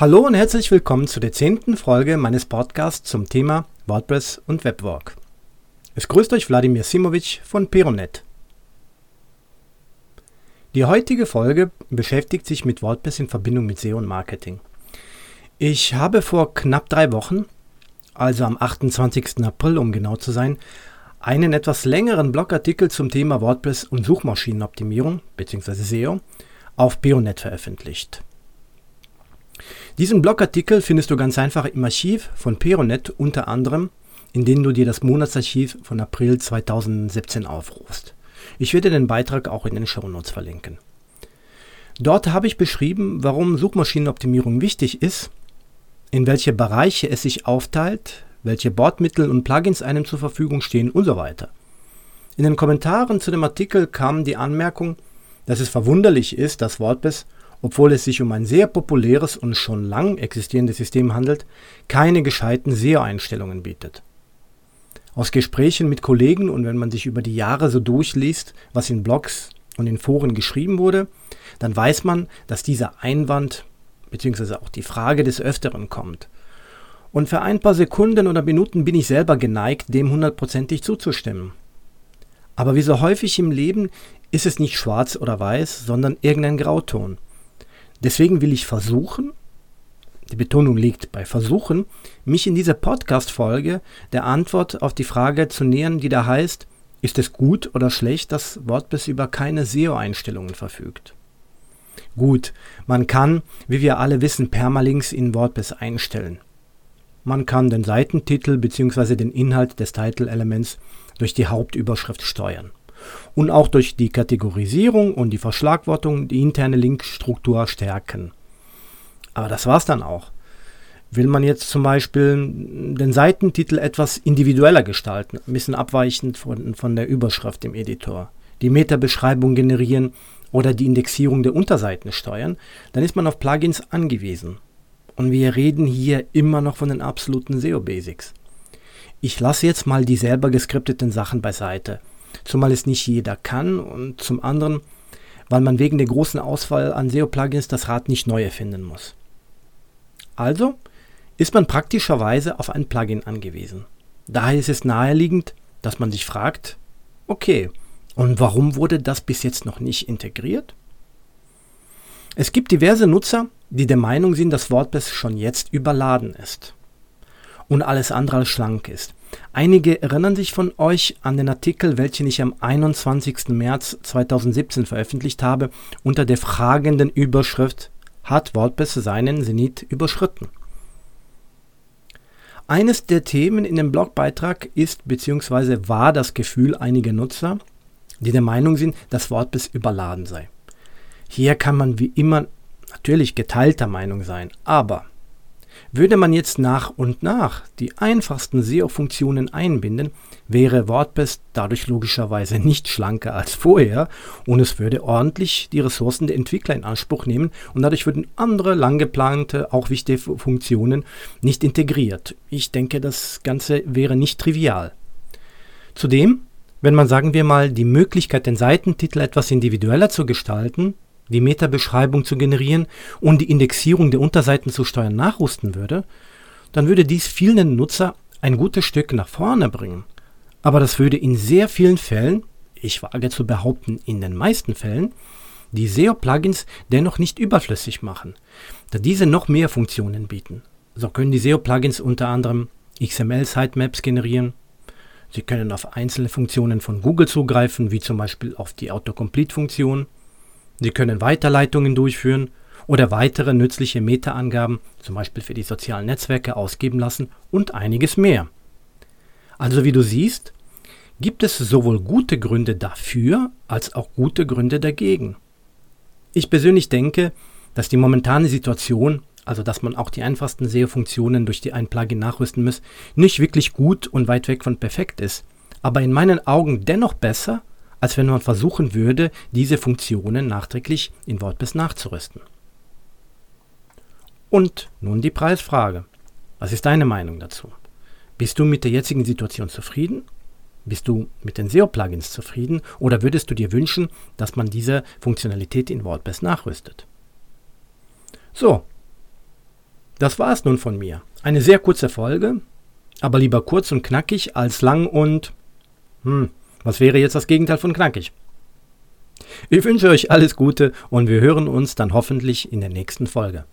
Hallo und herzlich willkommen zu der zehnten Folge meines Podcasts zum Thema WordPress und Webwork. Es grüßt euch Wladimir Simovic von Peronet. Die heutige Folge beschäftigt sich mit WordPress in Verbindung mit SEO und Marketing. Ich habe vor knapp drei Wochen, also am 28. April um genau zu sein, einen etwas längeren Blogartikel zum Thema WordPress und Suchmaschinenoptimierung bzw. SEO auf Peonet veröffentlicht. Diesen Blogartikel findest du ganz einfach im Archiv von Peronet unter anderem, in dem du dir das Monatsarchiv von April 2017 aufrufst. Ich werde den Beitrag auch in den Shownotes verlinken. Dort habe ich beschrieben, warum Suchmaschinenoptimierung wichtig ist, in welche Bereiche es sich aufteilt, welche Bordmittel und Plugins einem zur Verfügung stehen und so weiter. In den Kommentaren zu dem Artikel kam die Anmerkung, dass es verwunderlich ist, dass WordPress obwohl es sich um ein sehr populäres und schon lang existierendes System handelt, keine gescheiten SEO-Einstellungen bietet. Aus Gesprächen mit Kollegen und wenn man sich über die Jahre so durchliest, was in Blogs und in Foren geschrieben wurde, dann weiß man, dass dieser Einwand bzw. auch die Frage des Öfteren kommt. Und für ein paar Sekunden oder Minuten bin ich selber geneigt, dem hundertprozentig zuzustimmen. Aber wie so häufig im Leben ist es nicht schwarz oder weiß, sondern irgendein Grauton. Deswegen will ich versuchen, die Betonung liegt bei versuchen, mich in dieser Podcast-Folge der Antwort auf die Frage zu nähern, die da heißt, ist es gut oder schlecht, dass WordPress über keine SEO-Einstellungen verfügt? Gut, man kann, wie wir alle wissen, Permalinks in WordPress einstellen. Man kann den Seitentitel bzw. den Inhalt des Title-Elements durch die Hauptüberschrift steuern und auch durch die Kategorisierung und die Verschlagwortung die interne Linkstruktur stärken. Aber das war's dann auch. Will man jetzt zum Beispiel den Seitentitel etwas individueller gestalten, ein bisschen abweichend von, von der Überschrift im Editor, die Metabeschreibung generieren oder die Indexierung der Unterseiten steuern, dann ist man auf Plugins angewiesen. Und wir reden hier immer noch von den absoluten SEO-Basics. Ich lasse jetzt mal die selber geskripteten Sachen beiseite zumal es nicht jeder kann und zum anderen, weil man wegen der großen Auswahl an SEO-Plugins das Rad nicht neu erfinden muss. Also ist man praktischerweise auf ein Plugin angewiesen. Daher ist es naheliegend, dass man sich fragt, okay, und warum wurde das bis jetzt noch nicht integriert? Es gibt diverse Nutzer, die der Meinung sind, dass WordPress schon jetzt überladen ist und alles andere als schlank ist. Einige erinnern sich von euch an den Artikel, welchen ich am 21. März 2017 veröffentlicht habe, unter der fragenden Überschrift Hat WordPress seinen Zenit überschritten? Eines der Themen in dem Blogbeitrag ist bzw. war das Gefühl einiger Nutzer, die der Meinung sind, dass WordPress überladen sei. Hier kann man wie immer natürlich geteilter Meinung sein, aber würde man jetzt nach und nach die einfachsten SEO-Funktionen einbinden, wäre WordPress dadurch logischerweise nicht schlanker als vorher und es würde ordentlich die Ressourcen der Entwickler in Anspruch nehmen und dadurch würden andere lang geplante, auch wichtige Funktionen nicht integriert. Ich denke, das Ganze wäre nicht trivial. Zudem, wenn man sagen wir mal die Möglichkeit, den Seitentitel etwas individueller zu gestalten, die Metabeschreibung zu generieren und die Indexierung der Unterseiten zu steuern nachrüsten würde, dann würde dies vielen Nutzer ein gutes Stück nach vorne bringen. Aber das würde in sehr vielen Fällen, ich wage zu behaupten in den meisten Fällen, die SEO-Plugins dennoch nicht überflüssig machen, da diese noch mehr Funktionen bieten. So können die SEO-Plugins unter anderem XML-Sitemaps generieren. Sie können auf einzelne Funktionen von Google zugreifen, wie zum Beispiel auf die Autocomplete-Funktion. Sie können Weiterleitungen durchführen oder weitere nützliche Meta-Angaben, zum Beispiel für die sozialen Netzwerke, ausgeben lassen und einiges mehr. Also wie du siehst, gibt es sowohl gute Gründe dafür als auch gute Gründe dagegen. Ich persönlich denke, dass die momentane Situation, also dass man auch die einfachsten SEO-Funktionen durch die ein Plugin nachrüsten muss, nicht wirklich gut und weit weg von perfekt ist, aber in meinen Augen dennoch besser als wenn man versuchen würde, diese Funktionen nachträglich in WordPress nachzurüsten. Und nun die Preisfrage. Was ist deine Meinung dazu? Bist du mit der jetzigen Situation zufrieden? Bist du mit den SEO-Plugins zufrieden oder würdest du dir wünschen, dass man diese Funktionalität in WordPress nachrüstet? So, Das war es nun von mir. Eine sehr kurze Folge, aber lieber kurz und knackig als lang und... Hm, was wäre jetzt das Gegenteil von knackig? Ich wünsche euch alles Gute und wir hören uns dann hoffentlich in der nächsten Folge.